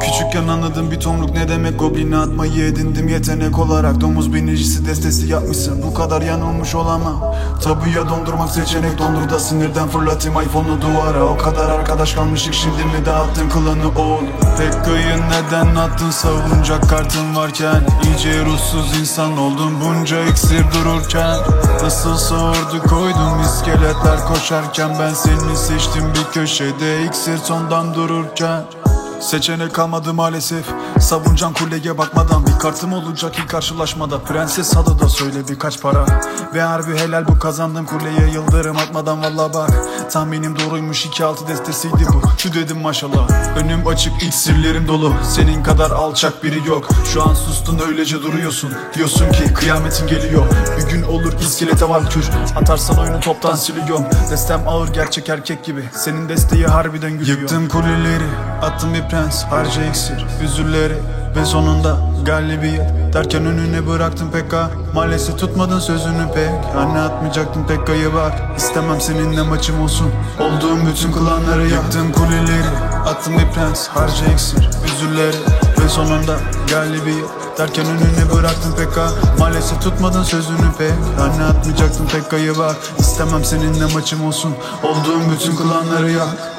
Küçükken anladım bir tomruk ne demek? Goblini atmayı edindim. Yetenek olarak Domuz binicisi destesi yapmışsın. Bu kadar yanılmış olamam. Tabuya dondurmak seçenek dondur da sinirden fırlatayım. iPhone'u duvara. O kadar arkadaş kalmışık şimdi mi dağıttın kılını oğlum? Pekka'yı neden attın? Savunacak kartın varken İyice ruhsuz insan oldum bunca iksir dururken Nasılsa ordu koydum iskeletler koşarken Ben seni seçtim. Bir köşede iksir sondan dururken Seçenek kalmadı maalesef. Savuncan kuleye bakmadan Bir kartım olacak ilk karşılaşmada. Prenses adı da söyle birkaç para. Ve harbi helal bu kazandım kuleye Yıldırım atmadan valla bak. Tahminim doğruymuş 2-6 destesiydi bu. Şu dedim maşallah. Önüm açık iksirlerim dolu. Senin kadar alçak biri yok. Şu an sustun öylece duruyorsun. Diyorsun ki kıyametin geliyor. Bir gün olur iskelete valkür. Atarsan oyunu toptan siliyorum Destem ağır gerçek erkek gibi. Senin desteği harbiden gülüyor. Yıktım kuleleri Attım bir prens harca iksir Üzülleri ve sonunda galibiyet Derken önüne bıraktım Pekka. Maalesef tutmadın sözünü pek. Anne atmayacaktın Pekka'ya bak. İstemem seninle maçım olsun. Olduğum bütün klanları yaktım kuleleri. Attım bir prens harca iksir Üzülleri ve sonunda galibiyet Derken önüne bıraktın Pekka. Maalesef tutmadın sözünü pek. Anne atmayacaktın Pekka'ya bak. İstemem seninle maçım olsun. Olduğum bütün klanları yak